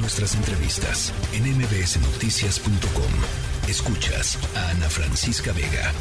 Nuestras entrevistas en mbsnoticias.com. Escuchas a Ana Francisca Vega.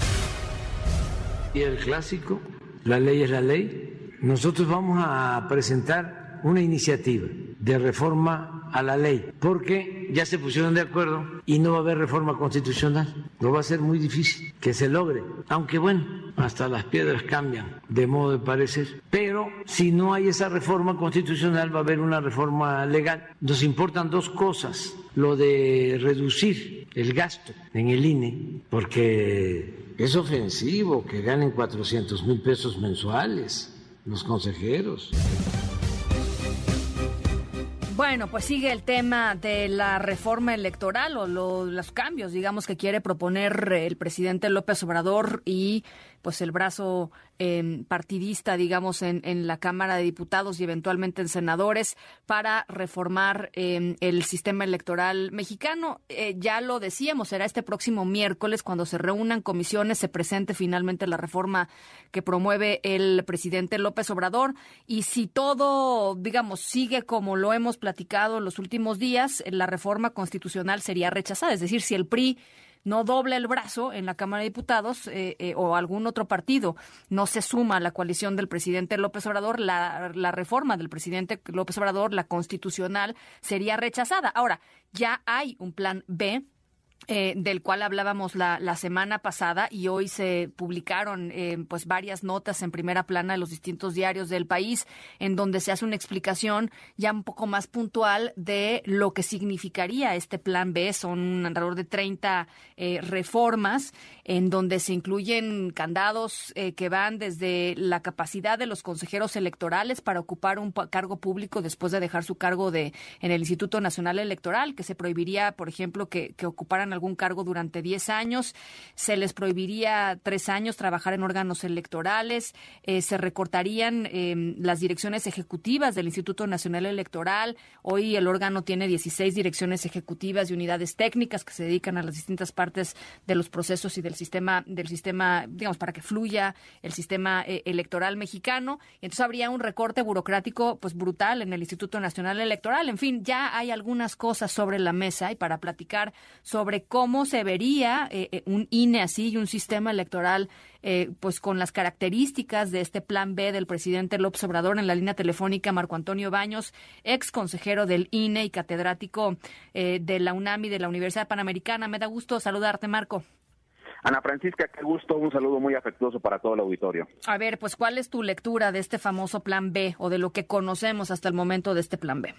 Y el clásico, la ley es la ley. Nosotros vamos a presentar una iniciativa de reforma a la ley, porque ya se pusieron de acuerdo y no va a haber reforma constitucional. No va a ser muy difícil que se logre, aunque bueno, hasta las piedras cambian de modo de parecer, pero si no hay esa reforma constitucional va a haber una reforma legal. Nos importan dos cosas, lo de reducir el gasto en el INE, porque es ofensivo que ganen 400 mil pesos mensuales los consejeros. Bueno, pues sigue el tema de la reforma electoral o los cambios, digamos, que quiere proponer el presidente López Obrador y pues el brazo em, partidista, digamos, en, la Cámara de Diputados y eventualmente en senadores para reformar em, el sistema electoral mexicano. Eh, ya lo decíamos, será este próximo miércoles cuando se reúnan comisiones, se presente finalmente la reforma que promueve el presidente López Obrador. Y si todo, digamos, sigue como lo hemos platicado los últimos días, la reforma constitucional sería rechazada. Es decir, si el PRI no doble el brazo en la Cámara de Diputados eh, eh, o algún otro partido no se suma a la coalición del presidente López Obrador, la, la reforma del presidente López Obrador, la constitucional, sería rechazada. Ahora, ya hay un plan B eh, del cual hablábamos la, la, semana pasada y hoy se publicaron eh, pues varias notas en primera plana de los distintos diarios del país en donde se hace una explicación ya un poco más puntual de lo que significaría este plan B. Son alrededor de 30 eh, reformas en donde se incluyen candados eh, que van desde la capacidad de los consejeros electorales para ocupar un cargo público después de dejar su cargo de en el Instituto Nacional Electoral, que se prohibiría, por ejemplo, que, ocuparan algún cargo durante 10 años, se les prohibiría tres años trabajar en órganos electorales, eh, se recortarían eh, las direcciones ejecutivas del Instituto Nacional Electoral. Hoy el órgano tiene 16 direcciones ejecutivas y unidades técnicas que se dedican a las distintas partes de los procesos y del sistema, del sistema, digamos, para que fluya el sistema eh, electoral mexicano. Y entonces habría un recorte burocrático, pues brutal en el Instituto Nacional Electoral. En fin, ya hay algunas cosas sobre la mesa y para platicar sobre cómo se vería eh, eh, un INE así y un sistema electoral eh, pues con las características de este plan B del presidente López Obrador en la línea telefónica Marco Antonio Baños, ex consejero del INE y catedrático eh, de la UNAM y de la Universidad Panamericana. Me da gusto saludarte, Marco. Ana Francisca, qué gusto, un saludo muy afectuoso para todo el auditorio. A ver, pues ¿cuál es tu lectura de este famoso plan B o de lo que conocemos hasta el momento de este plan B?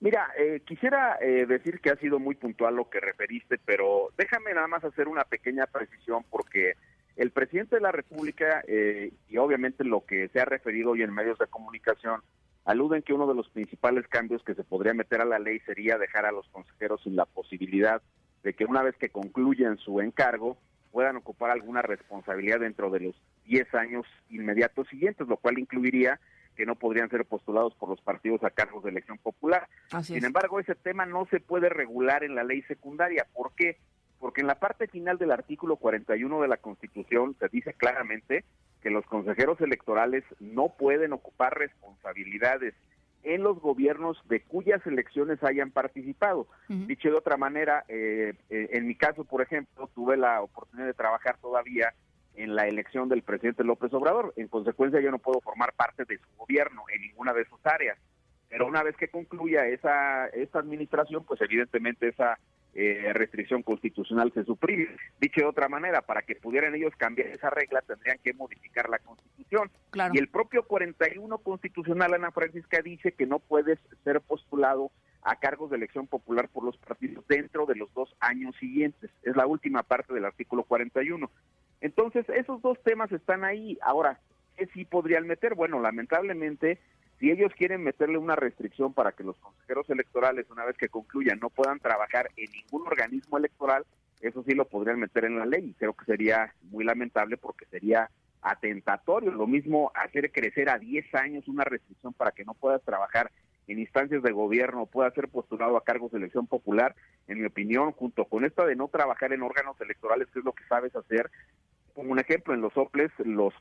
Mira, eh, quisiera eh, decir que ha sido muy puntual lo que referiste, pero déjame nada más hacer una pequeña precisión porque el presidente de la República eh, y obviamente lo que se ha referido hoy en medios de comunicación aluden que uno de los principales cambios que se podría meter a la ley sería dejar a los consejeros sin la posibilidad de que una vez que concluyan su encargo puedan ocupar alguna responsabilidad dentro de los 10 años inmediatos siguientes, lo cual incluiría que no podrían ser postulados por los partidos a cargos de elección popular. Sin embargo, ese tema no se puede regular en la ley secundaria. ¿Por qué? Porque en la parte final del artículo 41 de la Constitución se dice claramente que los consejeros electorales no pueden ocupar responsabilidades en los gobiernos de cuyas elecciones hayan participado. Dicho de otra manera, eh, eh, en mi caso, por ejemplo, tuve la oportunidad de trabajar todavía en la elección del presidente López Obrador. En consecuencia, yo no puedo formar parte de su gobierno en ninguna de sus áreas. Pero una vez que concluya esa, esa administración, pues evidentemente esa eh, restricción constitucional se suprime. Dicho de otra manera, para que pudieran ellos cambiar esa regla, tendrían que modificar la constitución. Y el propio 41 constitucional, Ana Francisca, dice que no puedes ser postulado a cargos de elección popular por los partidos dentro de los dos años siguientes. Es la última parte del artículo 41. Entonces, esos dos temas están ahí. Ahora, ¿qué sí podrían meter? Bueno, lamentablemente, si ellos quieren meterle una restricción para que los consejeros electorales, una vez que concluyan, no puedan trabajar en ningún organismo electoral, eso sí lo podrían meter en la ley. Creo que sería muy lamentable porque sería atentatorio. Lo mismo hacer crecer a 10 años una restricción para que no puedas trabajar en instancias de gobierno, pueda ser postulado a cargos de elección popular, en mi opinión, junto con esta de no trabajar en órganos electorales, que es lo que sabes hacer, Como un ejemplo, en los soples, los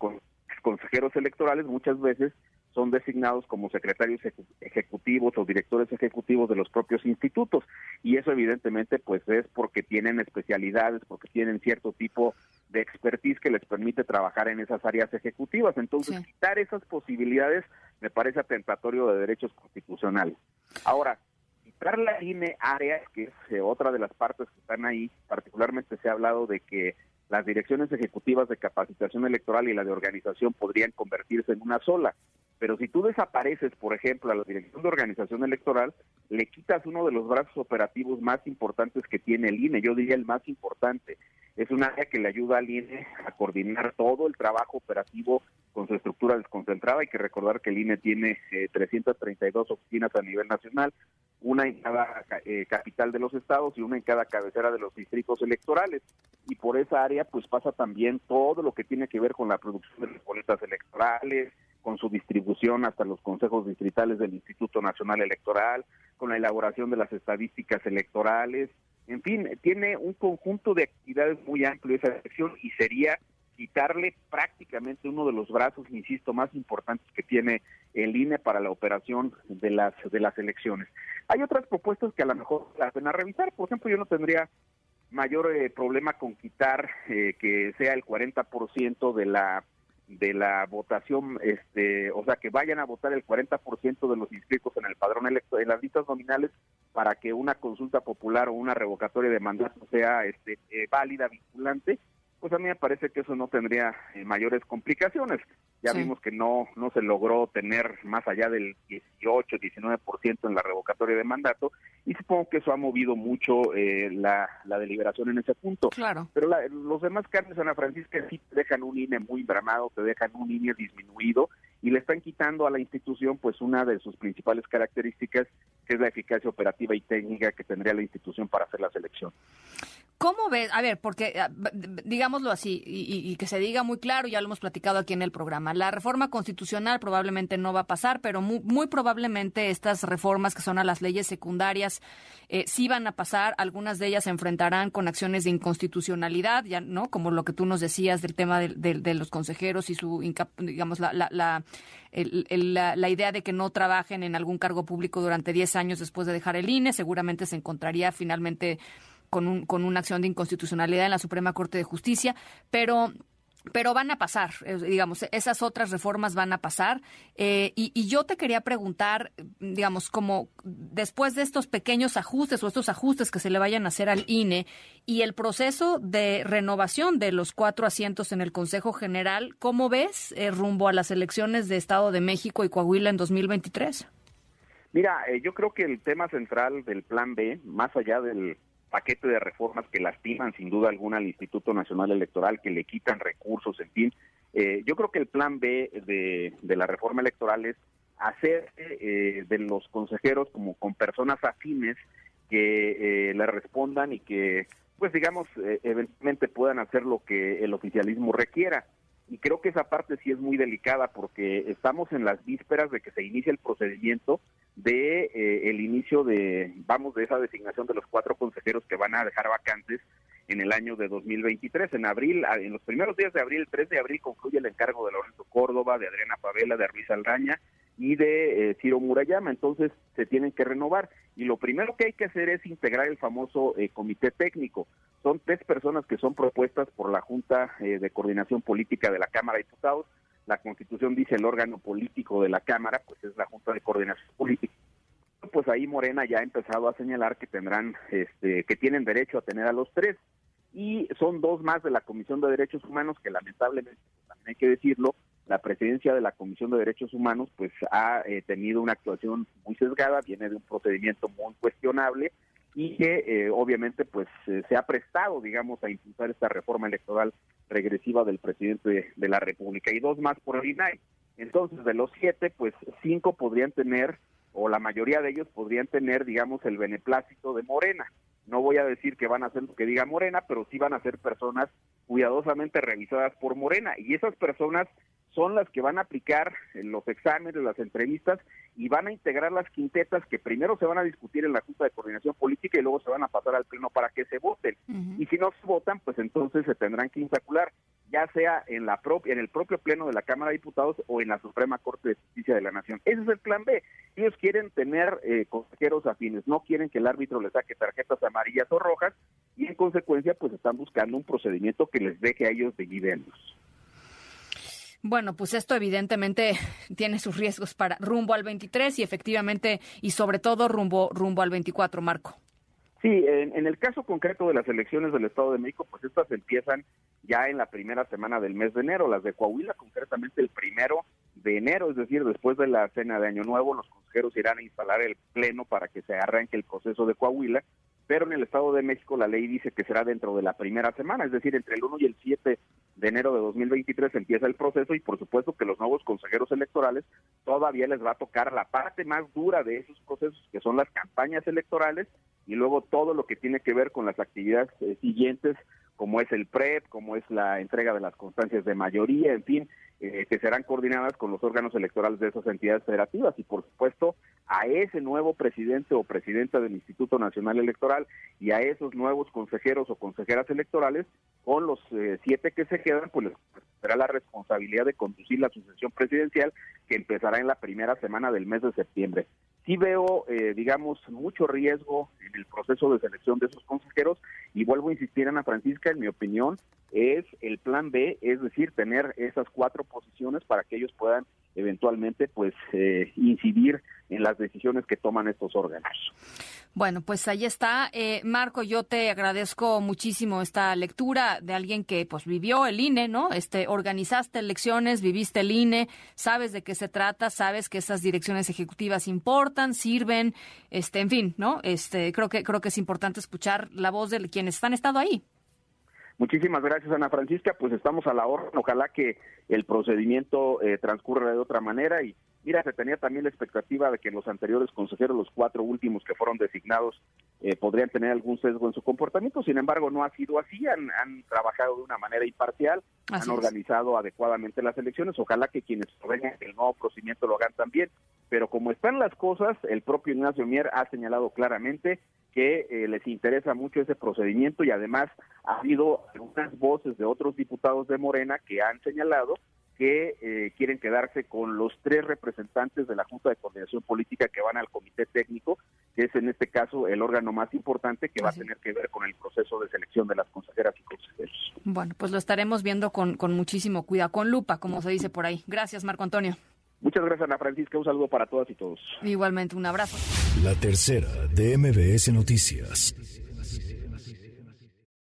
consejeros electorales muchas veces son designados como secretarios ejecutivos o directores ejecutivos de los propios institutos y eso evidentemente pues es porque tienen especialidades, porque tienen cierto tipo de expertise que les permite trabajar en esas áreas ejecutivas. Entonces, quitar esas posibilidades me parece atentatorio de derechos constitucionales. Ahora, quitar la INE área, que es eh, otra de las partes que están ahí, particularmente se ha hablado de que las direcciones ejecutivas de capacitación electoral y la de organización podrían convertirse en una sola. Pero si tú desapareces, por ejemplo, a la Dirección de Organización Electoral, le quitas uno de los brazos operativos más importantes que tiene el INE, yo diría el más importante. Es un área que le ayuda al INE a coordinar todo el trabajo operativo con su estructura desconcentrada. Hay que recordar que el INE tiene 332 eh, oficinas a nivel nacional, una en cada eh, capital de los estados y una en cada cabecera de los distritos electorales. Y por esa área pues pasa también todo lo que tiene que ver con la producción de las boletas electorales, con su distribución hasta los consejos distritales del Instituto Nacional Electoral, con la elaboración de las estadísticas electorales, en fin, tiene un conjunto de actividades muy amplio esa elección y sería quitarle prácticamente uno de los brazos, insisto, más importantes que tiene el INE para la operación de las de las elecciones. Hay otras propuestas que a lo mejor la pena revisar, por ejemplo, yo no tendría mayor eh, problema con quitar eh, que sea el 40% de la de la votación, este, o sea, que vayan a votar el 40% de los inscritos en el padrón electoral, en las listas nominales, para que una consulta popular o una revocatoria de mandato sea este, eh, válida, vinculante, pues a mí me parece que eso no tendría eh, mayores complicaciones. Ya vimos que no no se logró tener más allá del 18, 19% en la revocatoria de mandato y supongo que eso ha movido mucho eh, la, la, deliberación en ese punto. Claro. Pero los demás cambios, Ana Francisca, sí te dejan un INE muy dramado, te dejan un INE disminuido y le están quitando a la institución pues una de sus principales características que es la eficacia operativa y técnica que tendría la institución para hacer la selección. ¿Cómo ves? A ver, porque ah, digámoslo así y, que se diga muy claro, ya lo hemos platicado aquí en el programa. La reforma constitucional probablemente no va a pasar, pero muy, probablemente estas reformas que son a las leyes secundarias eh, sí van a pasar. Algunas de ellas se enfrentarán con acciones de inconstitucionalidad, ya no, como lo que tú nos decías del tema de, los consejeros y su, digamos, la, la, la, la, idea de que no trabajen en algún cargo público durante 10 años después de dejar el INE. Seguramente se encontraría finalmente con, un, con una acción de inconstitucionalidad en la Suprema Corte de Justicia, pero pero van a pasar, eh, digamos, esas otras reformas van a pasar. Eh, y, yo te quería preguntar, digamos, como después de estos pequeños ajustes o estos ajustes que se le vayan a hacer al INE y el proceso de renovación de los cuatro asientos en el Consejo General, ¿cómo ves eh, rumbo a las elecciones de Estado de México y Coahuila en 2023? Mira, yo creo que el tema central del Plan B, más allá del paquete de reformas que lastiman sin duda alguna al Instituto Nacional Electoral, que le quitan recursos, en fin. Eh, yo creo que el plan B de, la reforma electoral es hacer eh, de los consejeros como con personas afines que eh, le respondan y que, pues digamos, eventualmente puedan hacer lo que el oficialismo requiera y creo que esa parte sí es muy delicada porque estamos en las vísperas de que se inicie el procedimiento de eh, el inicio de vamos de esa designación de los cuatro consejeros que van a dejar vacantes en el año de 2023 en abril en los primeros días de abril el 3 de abril concluye el encargo de Lorenzo Córdoba de Adriana Pavela de Ruiz Aldaña y de eh, Ciro Murayama. Entonces se tienen que renovar. Y lo primero que hay que hacer es integrar el famoso eh, comité técnico. Son tres personas que son propuestas por la Junta eh, de Coordinación Política de la Cámara de Diputados. La Constitución dice el órgano político de la Cámara, pues es la Junta de Coordinación Política. Pues ahí Morena ya ha empezado a señalar que tendrán, este, que tienen derecho a tener a los tres. Y son dos más de la Comisión de Derechos Humanos que lamentablemente, también hay que decirlo, la presidencia de la Comisión de Derechos Humanos pues ha eh, tenido una actuación muy sesgada, viene de un procedimiento muy cuestionable y que eh, obviamente pues eh, se ha prestado, digamos, a impulsar esta reforma electoral regresiva del presidente de, la República y dos más por el INAI. Entonces, de los siete, pues cinco podrían tener, o la mayoría de ellos podrían tener, digamos, el beneplácito de Morena. No voy a decir que van a hacer lo que diga Morena, pero sí van a ser personas cuidadosamente revisadas por Morena. Y esas personas son las que van a aplicar los exámenes, las entrevistas y van a integrar las quintetas que primero se van a discutir en la Junta de Coordinación Política y luego se van a pasar al Pleno para que se voten. Y si no se votan, pues entonces se tendrán que insacular. ya sea en la propia en el propio pleno de la Cámara de Diputados o en la Suprema Corte de Justicia de la Nación. Ese es el plan B. Ellos quieren tener eh, consejeros afines, no quieren que el árbitro les saque tarjetas amarillas o rojas y en consecuencia pues están buscando un procedimiento que les deje a ellos de dividendos. Bueno, pues esto evidentemente tiene sus riesgos para rumbo al 23 y efectivamente y sobre todo rumbo rumbo al 24, Marco. Sí, en, el caso concreto de las elecciones del Estado de México, pues estas empiezan ya en la primera semana del mes de enero. Las de Coahuila, concretamente el primero de enero, es decir, después de la cena de Año Nuevo, los consejeros irán a instalar el pleno para que se arranque el proceso de Coahuila. Pero en el Estado de México la ley dice que será dentro de la primera semana, es decir, entre el 1 y el 7 de enero de 2023 empieza el proceso y por supuesto que los nuevos consejeros electorales todavía les va a tocar la parte más dura de esos procesos, que son las campañas electorales y luego todo lo que tiene que ver con las actividades eh, siguientes, como es el PREP, como es la entrega de las constancias de mayoría, en fin, eh, que serán coordinadas con los órganos electorales de esas entidades federativas. Y por supuesto a ese nuevo presidente o presidenta del Instituto Nacional Electoral y a esos nuevos consejeros o consejeras electorales, con los eh, siete que se quedan, pues les será la responsabilidad de conducir la sucesión presidencial que empezará en la primera semana del mes de septiembre. Sí veo, eh, digamos, mucho riesgo en el proceso de selección de esos consejeros y vuelvo a insistir, Ana Francisca, en mi opinión, es el plan B, es decir, tener esas cuatro posiciones para que ellos puedan eventualmente, pues, eh, incidir en las decisiones que toman estos órganos. Bueno, pues ahí está. Eh, Marco, yo te agradezco muchísimo esta lectura de alguien que pues vivió el INE, ¿no? Este, organizaste elecciones, viviste el INE, sabes de qué se trata, sabes que esas direcciones ejecutivas importan, sirven, este, en fin, ¿no? Este, creo que creo que es importante escuchar la voz de quienes han estado ahí. Muchísimas gracias, Ana Francisca. Pues estamos a la orden. Ojalá que el procedimiento eh, transcurra de otra manera y Mira, se tenía también la expectativa de que los anteriores consejeros, los cuatro últimos que fueron designados, eh, podrían tener algún sesgo en su comportamiento. Sin embargo, no ha sido así. Han, trabajado de una manera imparcial, han organizado adecuadamente las elecciones. Ojalá que quienes vengan el nuevo procedimiento lo hagan también. Pero como están las cosas, el propio Ignacio Mier ha señalado claramente que eh, les interesa mucho ese procedimiento y además ha habido algunas voces de otros diputados de Morena que han señalado que eh, quieren quedarse con los tres representantes de la Junta de Coordinación Política que van al Comité Técnico, que es en este caso el órgano más importante que va a tener que ver con el proceso de selección de las consejeras y consejeros. Bueno, pues lo estaremos viendo con, con muchísimo cuidado, con lupa, como se dice por ahí. Gracias, Marco Antonio. Muchas gracias, Ana Francisca. Un saludo para todas y todos. Igualmente, un abrazo. La tercera de MBS Noticias.